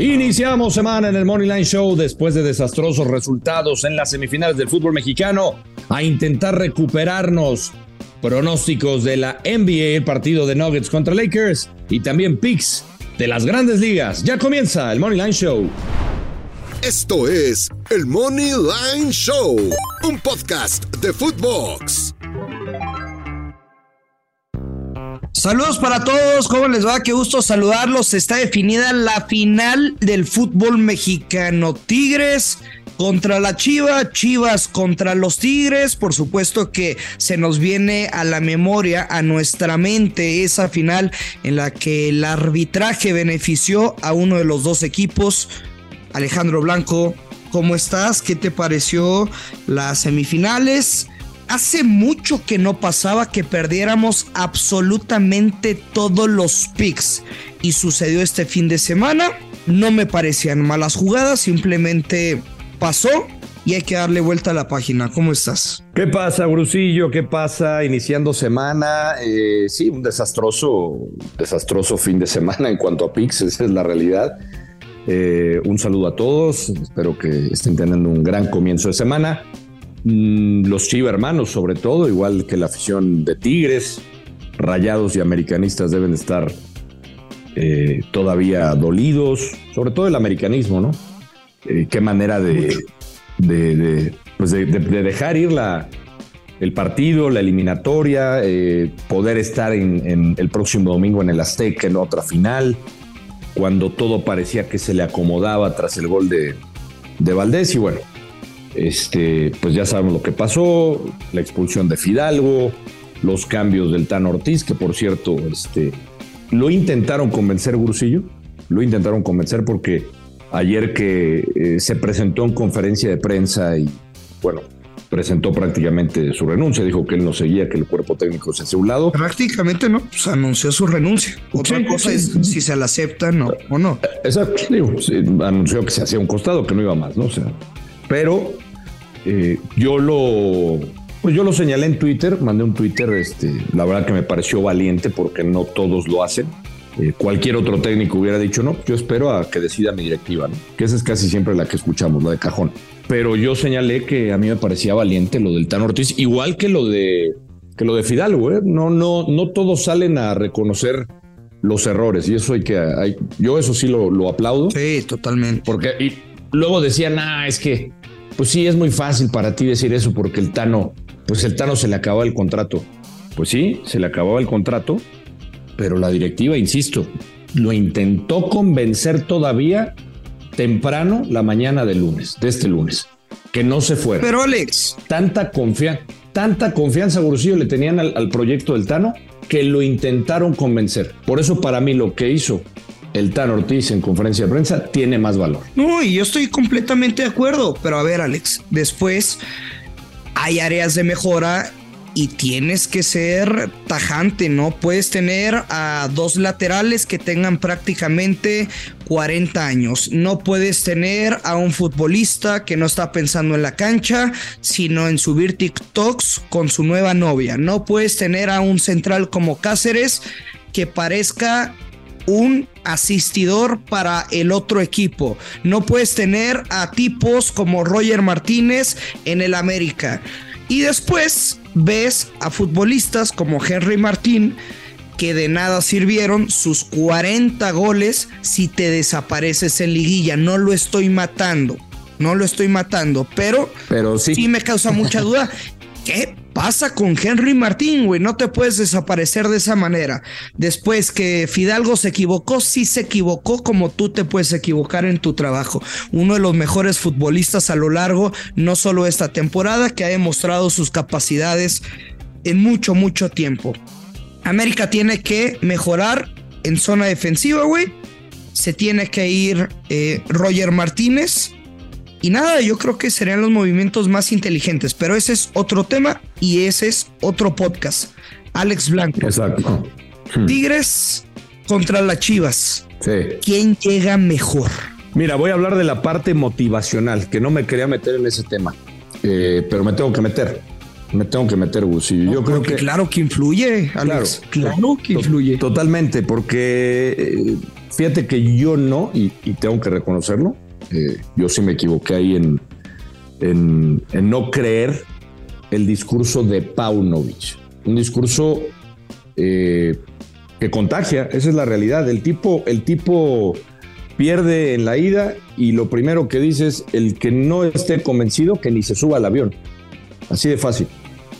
Iniciamos semana en el Money Line Show después de desastrosos resultados en las semifinales del fútbol mexicano a intentar recuperarnos. Pronósticos de la NBA, el partido de Nuggets contra Lakers y también picks de las grandes ligas. Ya comienza el Money Line Show. Esto es el Money Line Show, un podcast de Footbox. Saludos para todos, ¿cómo les va? Qué gusto saludarlos. Está definida la final del fútbol mexicano. Tigres contra la Chiva, Chivas contra los Tigres. Por supuesto que se nos viene a la memoria, a nuestra mente, esa final en la que el arbitraje benefició a uno de los dos equipos. Alejandro Blanco, ¿cómo estás? ¿Qué te pareció las semifinales? Hace mucho que no pasaba que perdiéramos absolutamente todos los picks y sucedió este fin de semana. No me parecían malas jugadas, simplemente pasó y hay que darle vuelta a la página. ¿Cómo estás? ¿Qué pasa, Brusillo? ¿Qué pasa? Iniciando semana. Eh, sí, un desastroso, desastroso fin de semana en cuanto a picks, esa es la realidad. Eh, un saludo a todos, espero que estén teniendo un gran comienzo de semana. Mm, los Chiva hermanos, sobre todo, igual que la afición de Tigres, rayados y americanistas deben estar eh, todavía dolidos, sobre todo el americanismo, ¿no? Eh, qué manera de, pues de, dejar ir la, el partido, la eliminatoria, eh, poder estar en, el próximo domingo en el Azteca en otra final, cuando todo parecía que se le acomodaba tras el gol de, de Valdés y bueno, este, pues ya sabemos lo que pasó, la expulsión de Fidalgo, los cambios del Tan Ortiz, que por cierto, este, lo intentaron convencer, Grusillo, lo intentaron convencer porque ayer que eh, se presentó en conferencia de prensa y, bueno, presentó prácticamente su renuncia, dijo que él no seguía, que el cuerpo técnico se hacía un lado. Prácticamente no, pues anunció su renuncia. Otra cosa es si se la acepta no, o no. Exacto, digo, anunció que se hacía un costado, que no iba más, ¿no? O sea, pero eh, yo lo pues yo lo señalé en Twitter, mandé un Twitter, este, la verdad que me pareció valiente porque no todos lo hacen. Eh, cualquier otro técnico hubiera dicho, no, yo espero a que decida mi directiva, ¿no? que esa es casi siempre la que escuchamos, la de cajón. Pero yo señalé que a mí me parecía valiente lo del Tan Ortiz, igual que lo de, que lo de Fidalgo, ¿eh? no, no, no todos salen a reconocer los errores y eso hay que, hay, yo eso sí lo, lo aplaudo. Sí, totalmente. Porque y luego decían, ah, es que pues sí, es muy fácil para ti decir eso porque el Tano, pues el Tano se le acababa el contrato. Pues sí, se le acababa el contrato, pero la directiva, insisto, lo intentó convencer todavía temprano la mañana del lunes, de este lunes, que no se fuera. Pero Alex, tanta confianza, tanta confianza, Gurusillo, le tenían al, al proyecto del Tano que lo intentaron convencer. Por eso para mí lo que hizo el Tan Ortiz en conferencia de prensa tiene más valor. No, y yo estoy completamente de acuerdo, pero a ver, Alex, después hay áreas de mejora y tienes que ser tajante, ¿no? Puedes tener a dos laterales que tengan prácticamente 40 años. No puedes tener a un futbolista que no está pensando en la cancha, sino en subir TikToks con su nueva novia. No puedes tener a un central como Cáceres que parezca un asistidor para el otro equipo. No puedes tener a tipos como Roger Martínez en el América. Y después ves a futbolistas como Henry Martín que de nada sirvieron sus 40 goles si te desapareces en liguilla. No lo estoy matando. No lo estoy matando, pero, pero sí. sí me causa mucha duda. ¿Qué pasa con Henry Martín, güey? No te puedes desaparecer de esa manera. Después que Fidalgo se equivocó, sí se equivocó como tú te puedes equivocar en tu trabajo. Uno de los mejores futbolistas a lo largo, no solo esta temporada, que ha demostrado sus capacidades en mucho, mucho tiempo. América tiene que mejorar en zona defensiva, güey. Se tiene que ir eh, Roger Martínez y nada, yo creo que serían los movimientos más inteligentes, pero ese es otro tema y ese es otro podcast. Alex Blanco. Exacto. Hmm. Tigres contra las Chivas. Sí. ¿Quién llega mejor? Mira, voy a hablar de la parte motivacional, que no me quería meter en ese tema, eh, pero me tengo que meter. Me tengo que meter, Gus. yo creo que. Claro que influye, Alex. Claro, claro que influye. Totalmente, porque eh, Fíjate que yo no, y, tengo que reconocerlo, eh, yo sí me equivoqué ahí en, en, no creer el discurso de Paunovic. Un discurso eh, que contagia, esa es la realidad. El tipo, el tipo pierde en la ida y lo primero que dice es el que no esté convencido que ni se suba al avión. Así de fácil.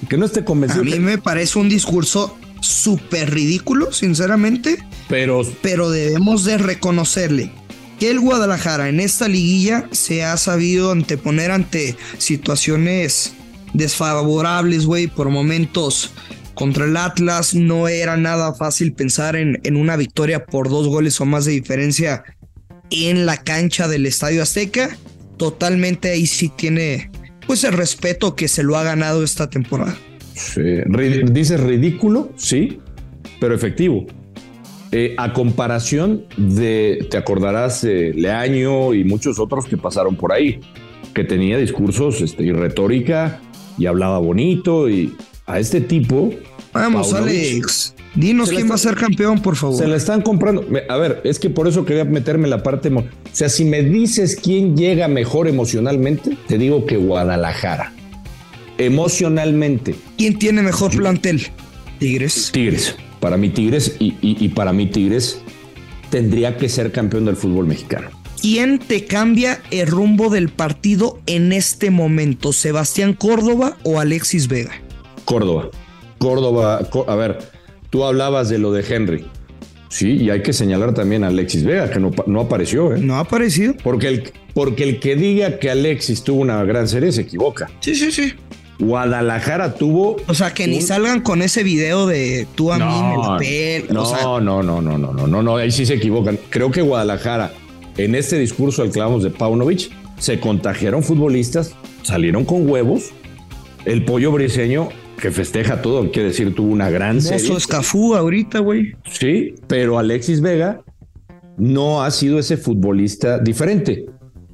Que no esté convencido. A mí me parece un discurso súper ridículo, sinceramente. Pero, pero debemos de reconocerle que el Guadalajara en esta liguilla se ha sabido anteponer ante situaciones desfavorables, güey, por momentos contra el Atlas. No era nada fácil pensar en, en una victoria por dos goles o más de diferencia en la cancha del Estadio Azteca. Totalmente ahí sí tiene pues el respeto que se lo ha ganado esta temporada. Sí. Dices ridículo, sí, pero efectivo. Eh, a comparación de, te acordarás, de Leaño y muchos otros que pasaron por ahí, que tenía discursos este, y retórica y hablaba bonito y a este tipo... Vamos, Alex, dinos quién va a ser campeón, por favor. Se la están comprando. A ver, es que por eso quería meterme en la parte... O sea, si me dices quién llega mejor emocionalmente, te digo que Guadalajara emocionalmente. ¿Quién tiene mejor plantel? Tigres. Tigres. Para mí Tigres y, para mí Tigres tendría que ser campeón del fútbol mexicano. ¿Quién te cambia el rumbo del partido en este momento? ¿Sebastián Córdoba o Alexis Vega? Córdoba. Córdoba, a ver, tú hablabas de lo de Henry. Sí, y hay que señalar también a Alexis Vega, que no, no apareció. ¿eh? No ha aparecido. Porque el, porque el que diga que Alexis tuvo una gran serie se equivoca. Sí, sí, sí. Guadalajara tuvo. O sea, que ni salgan con ese video de tú a mí me pelo. No, no, no, no, no, no, no, no, ahí sí se equivocan. Creo que Guadalajara, en este discurso al clavos de Paunovic, se contagiaron futbolistas, salieron con huevos. El pollo briseño, que festeja todo, quiere decir, tuvo una gran serie. Eso Cafú ahorita, güey. Sí, pero Alexis Vega no ha sido ese futbolista diferente.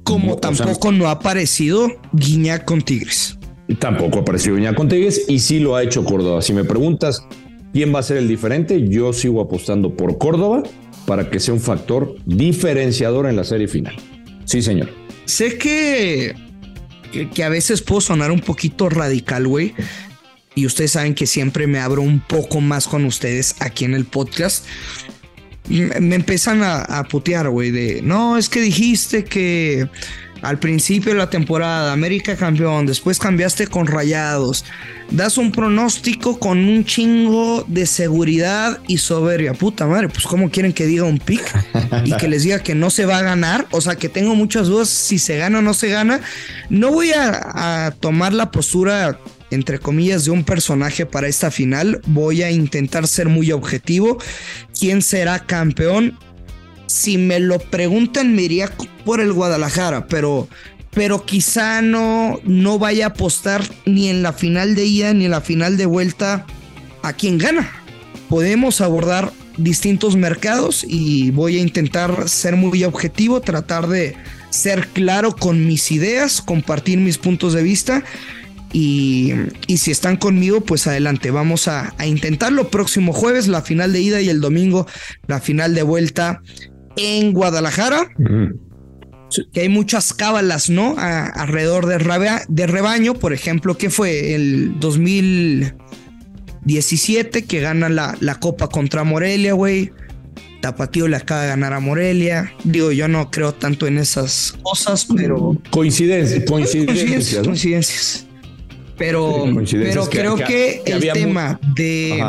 Como tampoco no ha aparecido Guiñac con Tigres. Tampoco apareció Viña Contegues y sí lo ha hecho Córdoba. Si me preguntas quién va a ser el diferente, yo sigo apostando por Córdoba para que sea un factor diferenciador en la serie final. Sí, señor. Sé que, que, a veces puedo sonar un poquito radical, güey. Y ustedes saben que siempre me abro un poco más con ustedes aquí en el podcast. Me, empiezan a, a putear, güey, de no, es que dijiste que al principio de la temporada, América campeón, después cambiaste con Rayados, das un pronóstico con un chingo de seguridad y soberbia. Puta madre, pues cómo quieren que diga un pick y que les diga que no se va a ganar, o sea que tengo muchas dudas si se gana o no se gana. No voy a, a tomar la postura entre comillas, de un personaje para esta final. Voy a intentar ser muy objetivo. ¿Quién será campeón? Si me lo preguntan, me iría por el Guadalajara, pero, pero quizá no, no vaya a apostar ni en la final de ida ni en la final de vuelta a quien gana. Podemos abordar distintos mercados y voy a intentar ser muy objetivo, tratar de ser claro con mis ideas, compartir mis puntos de vista. Y, si están conmigo, pues adelante, vamos a, a intentarlo. Próximo jueves, la final de ida y el domingo, la final de vuelta en Guadalajara. Que hay muchas cábalas, ¿no? alrededor de, de rebaño, por ejemplo, que fue el 2017 que gana la, la Copa contra Morelia, güey. Tapatío le acaba de ganar a Morelia. Digo, yo no creo tanto en esas cosas, pero. Coincidencias, coincidencias. Coincidencias. Pero, pero creo que, el tema de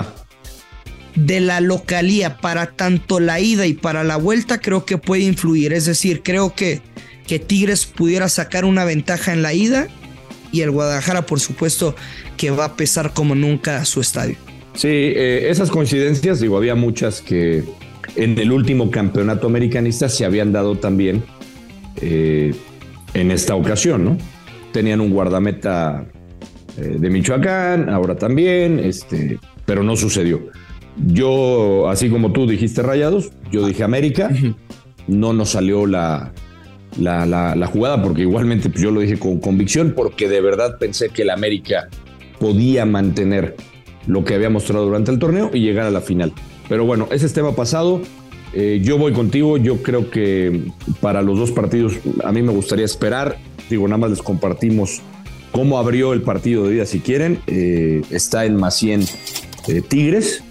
de la localía para tanto la ida y para la vuelta creo que puede influir. Es decir, creo que, que Tigres pudiera sacar una ventaja en la ida y el Guadalajara, por supuesto, que va a pesar como nunca su estadio. Sí, eh, esas coincidencias, digo, había muchas que en el último campeonato americanista se habían dado también eh, en esta ocasión, ¿no? Tenían un guardameta eh, de Michoacán, ahora también, este, pero no sucedió. Yo, así como tú dijiste Rayados, yo dije América. No nos salió la, la, jugada porque igualmente pues, yo lo dije con convicción porque de verdad pensé que el América podía mantener lo que había mostrado durante el torneo y llegar a la final. Pero bueno, ese es tema pasado. Eh, yo voy contigo, yo creo que para los dos partidos a mí me gustaría esperar. Digo, nada más les compartimos cómo abrió el partido de día si quieren. Eh, está en más 100 eh, Tigres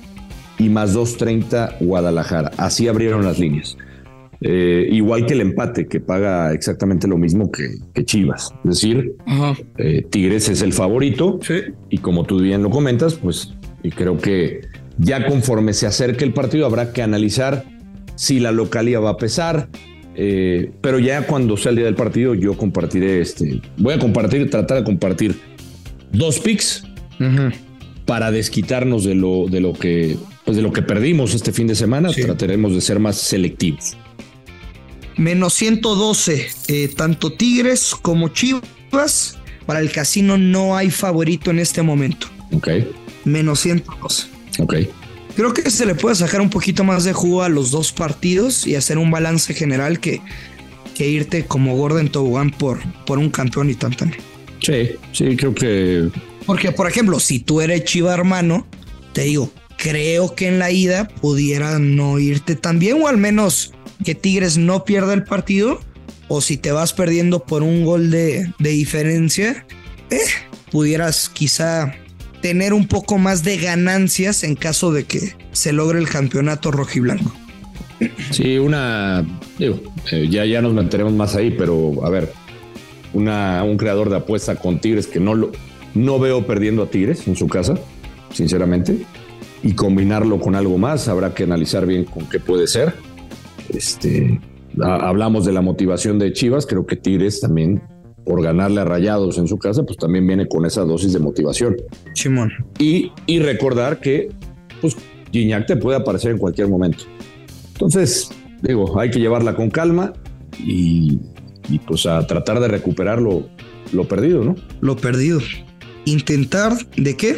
y más 230 Guadalajara. Así abrieron las líneas. igual que el empate, que paga exactamente lo mismo que, Chivas. Es decir, Tigres es el favorito. Y como tú bien lo comentas, pues y creo que ya conforme se acerque el partido habrá que analizar si la localía va a pesar. Eh, pero ya cuando sea el día del partido, yo compartiré este. Voy a compartir, tratar de compartir dos picks para desquitarnos de lo, de lo que pues de lo que perdimos este fin de semana. Trataremos de ser más selectivos. Menos 112, eh, tanto Tigres como Chivas. Para el casino no hay favorito en este momento. Ok. Menos 112. Ok. Creo que se le puede sacar un poquito más de jugo a los dos partidos y hacer un balance general que, que irte como Gordon Tobogán por, por un campeón y tan tan. Sí, sí, creo que. Porque, por ejemplo, si tú eres Chiva hermano, te digo, creo que en la ida pudiera no irte tan bien, o al menos que Tigres no pierda el partido, o si te vas perdiendo por un gol de, diferencia, eh, pudieras quizá tener un poco más de ganancias en caso de que se logre el campeonato rojiblanco. Sí, una, digo, eh, ya, ya nos mantenemos más ahí, pero a ver, una, un creador de apuesta con Tigres que no, lo, no veo perdiendo a Tigres en su casa, sinceramente, y combinarlo con algo más, habrá que analizar bien con qué puede ser. Este, hablamos de la motivación de Chivas, creo que Tigres también por ganarle a Rayados en su casa, pues también viene con esa dosis de motivación. Simón. Y, y recordar que, pues, Gignac te puede aparecer en cualquier momento. Entonces, digo, hay que llevarla con calma y, pues a tratar de recuperar lo, perdido, ¿no? Lo perdido. ¿Intentar de qué?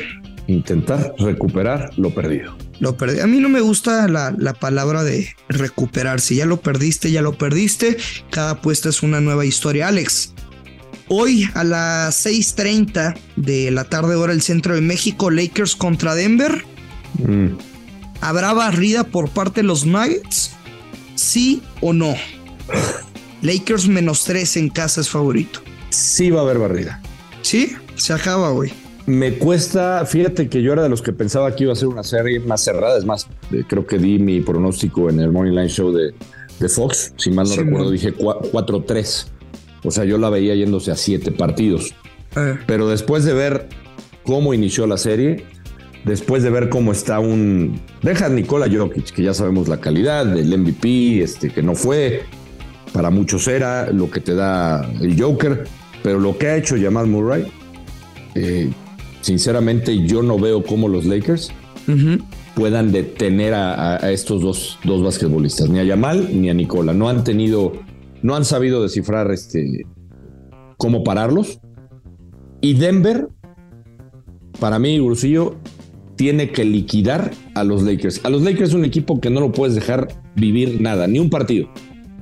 Intentar recuperar lo perdido. Lo perdí. A mí no me gusta la, la, palabra de recuperar. Si ya lo perdiste, ya lo perdiste. Cada apuesta es una nueva historia. Alex, Hoy a las 6:30 de la tarde hora el centro de México, Lakers contra Denver. Mm. ¿Habrá barrida por parte de los Nuggets? ¿Sí o no? Lakers menos 3 en casa es favorito. Sí va a haber barrida. ¿Sí? Se acaba hoy. Me cuesta, fíjate que yo era de los que pensaba que iba a ser una serie más cerrada. Es más, eh, creo que di mi pronóstico en el Morning Line Show de, Fox. Si mal no recuerdo, dije 4-3. O sea, yo la veía yéndose a siete partidos. Eh. Pero después de ver cómo inició la serie, después de ver cómo está un. Deja a Nikola Jokic, que ya sabemos la calidad del MVP, este, que no fue. Para muchos era lo que te da el Joker. Pero lo que ha hecho Jamal Murray, eh, sinceramente, yo no veo cómo los Lakers puedan detener a, a, estos dos, dos basquetbolistas, ni a Jamal ni a Nicola. No han tenido no han sabido descifrar este, cómo pararlos. Y Denver, para mí, Grusillo, tiene que liquidar a los Lakers. A los Lakers es un equipo que no lo puedes dejar vivir nada, ni un partido.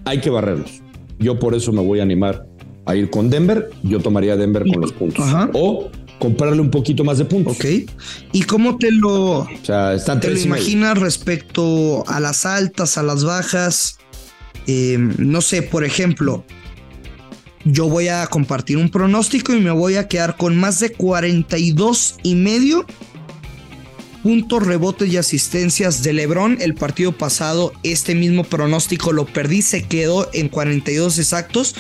Hay que barrerlos. Yo por eso me voy a animar a ir con Denver. Yo tomaría Denver con los puntos. O comprarle un poquito más de puntos. Ok. ¿Y cómo te lo, o sea, te lo imaginas respecto a las altas, a las bajas? Em, no sé, por ejemplo, yo voy a compartir un pronóstico y me voy a quedar con más de 42 y medio puntos, rebotes y asistencias de Lebron. El partido pasado, este mismo pronóstico lo perdí, se quedó en 42 exactos,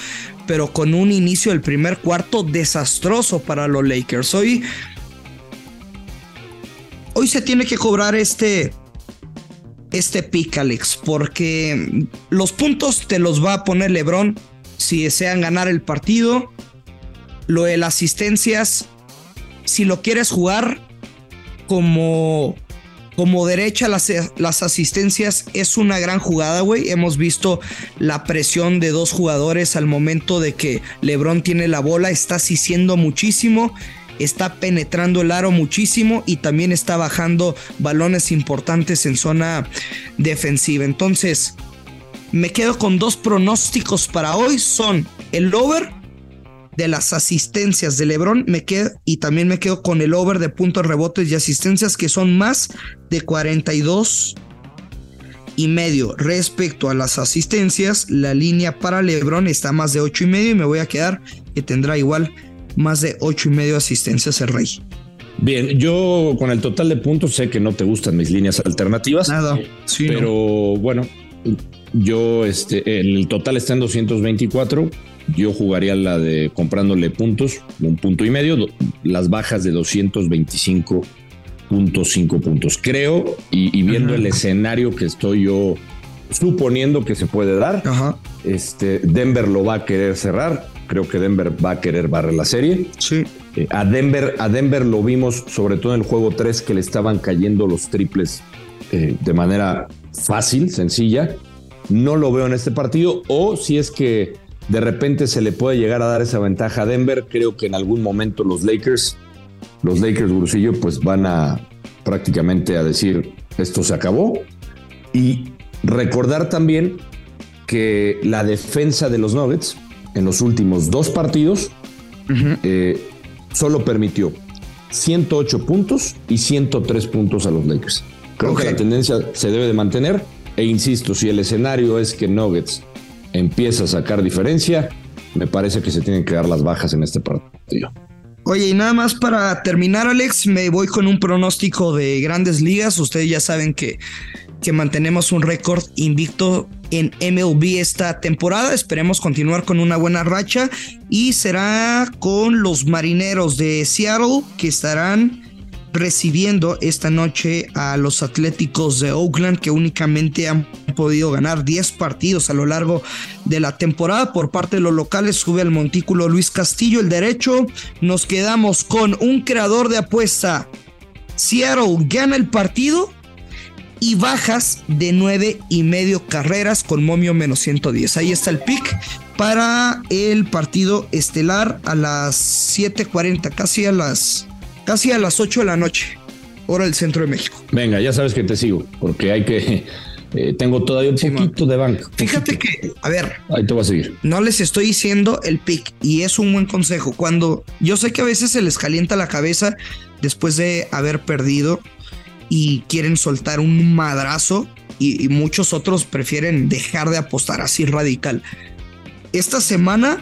pero con un inicio del primer cuarto desastroso para los Lakers. Hoy, hoy se tiene que cobrar este este pick, porque los puntos te los va a poner LeBron si desean ganar el partido. Lo de las asistencias, si lo quieres jugar como, como derecha, las, las asistencias es una gran jugada, güey. Hemos visto la presión de dos jugadores al momento de que LeBron tiene la bola, está asistiendo muchísimo está penetrando el aro muchísimo y también está bajando balones importantes en zona defensiva. Entonces, me quedo con dos pronósticos para hoy. Son el over de las asistencias de Lebron me quedo, y también me quedo con el over de puntos rebotes y asistencias que son más de 42 y medio. Respecto a las asistencias, la línea para LeBron está más de ocho y medio y me voy a quedar que tendrá igual más de ocho y medio asistencias el Rey. Bien, yo con el total de puntos sé que no te gustan mis líneas alternativas. Nada, pero bueno, yo este, el total está en 224. Yo jugaría la de comprándole puntos, un punto y medio, las bajas de 225.5 puntos. Creo, y, viendo el escenario que estoy yo suponiendo que se puede dar, este Denver lo va a querer cerrar. Creo que Denver va a querer barrer la serie. Sí. Eh, a, Denver, a Denver lo vimos sobre todo en el juego 3 que le estaban cayendo los triples eh, de manera fácil, sencilla. No lo veo en este partido. O si es que de repente se le puede llegar a dar esa ventaja a Denver. Creo que en algún momento los Lakers, los Lakers Brusillo, pues van a prácticamente a decir esto se acabó. Y recordar también que la defensa de los Nuggets en los últimos dos partidos eh, solo permitió 108 puntos y 103 puntos a los Lakers. Creo que la tendencia se debe de mantener. E insisto, si el escenario es que Nuggets empieza a sacar diferencia, me parece que se tienen que dar las bajas en este partido. Oye, y nada más para terminar, Alex, me voy con un pronóstico de grandes ligas. Ustedes ya saben que, que mantenemos un récord invicto en MLB esta temporada. Esperemos continuar con una buena racha y será con los marineros de Seattle que estarán recibiendo esta noche a los Atléticos de Oakland que únicamente han podido ganar 10 partidos a lo largo de la temporada. Por parte de los locales sube al montículo Luis Castillo el derecho. Nos quedamos con un creador de apuesta. Seattle gana el partido y bajas de 9 y medio carreras con momio menos 110. Ahí está el pick para el partido estelar a las 7:40, casi a las casi a las 8 de la noche, hora del centro de México. Venga, ya sabes que te sigo, porque hay que. Eh, tengo todavía un poquito de banco. Fíjate que, a ver. Ahí te voy a seguir. No les estoy diciendo el pick y es un buen consejo. Cuando yo sé que a veces se les calienta la cabeza después de haber perdido y quieren soltar un madrazo y, y muchos otros prefieren dejar de apostar así radical. Esta semana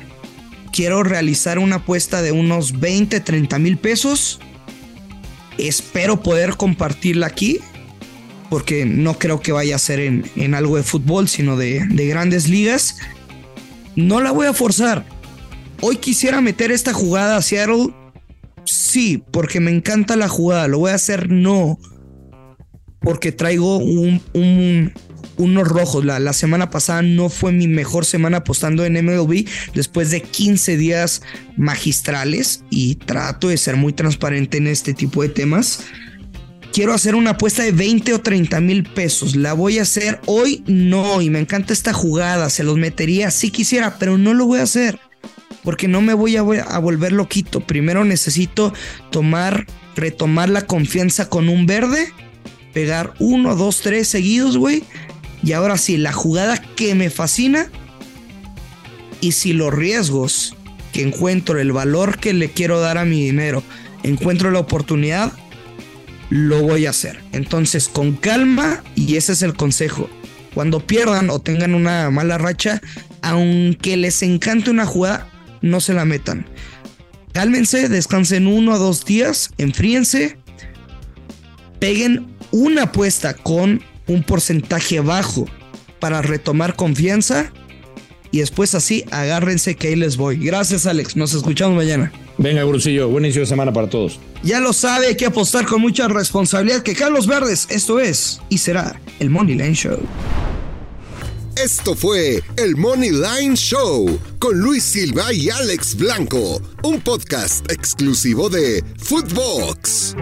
quiero realizar una apuesta de unos 20, 30 mil pesos Espero poder compartirla aquí, porque no creo que vaya a ser en, algo de fútbol, sino de, de grandes ligas. No la voy a forzar. Hoy quisiera meter esta jugada a Seattle. Sí, porque me encanta la jugada. Lo voy a hacer no. Porque traigo un, un, unos rojos. La, la, semana pasada no fue mi mejor semana apostando en MLB después de 15 días magistrales y trato de ser muy transparente en este tipo de temas. Quiero hacer una apuesta de 20 o 30 mil pesos. La voy a hacer hoy, no. Y me encanta esta jugada. Se los metería si quisiera, pero no lo voy a hacer. Porque no me voy a, a volver loquito. Primero necesito tomar, retomar la confianza con un verde. Pegar uno, dos, tres seguidos, güey y ahora sí, la jugada que me fascina y si los riesgos que encuentro, el valor que le quiero dar a mi dinero, encuentro la oportunidad, lo voy a hacer. Entonces, con calma, y ese es el consejo. Cuando pierdan o tengan una mala racha, aunque les encante una jugada, no se la metan. Cálmense, descansen uno o dos días, enfríense, peguen una apuesta con un porcentaje bajo para retomar confianza y después así agárrense que ahí les voy. Gracias Alex, nos escuchamos mañana. Venga, Brusillo, buen inicio de semana para todos. Ya lo sabe, hay que apostar con mucha responsabilidad que Carlos Verdes, esto es y será el Money Line Show. Esto fue el Money Line Show con Luis Silva y Alex Blanco, un podcast exclusivo de Footbox.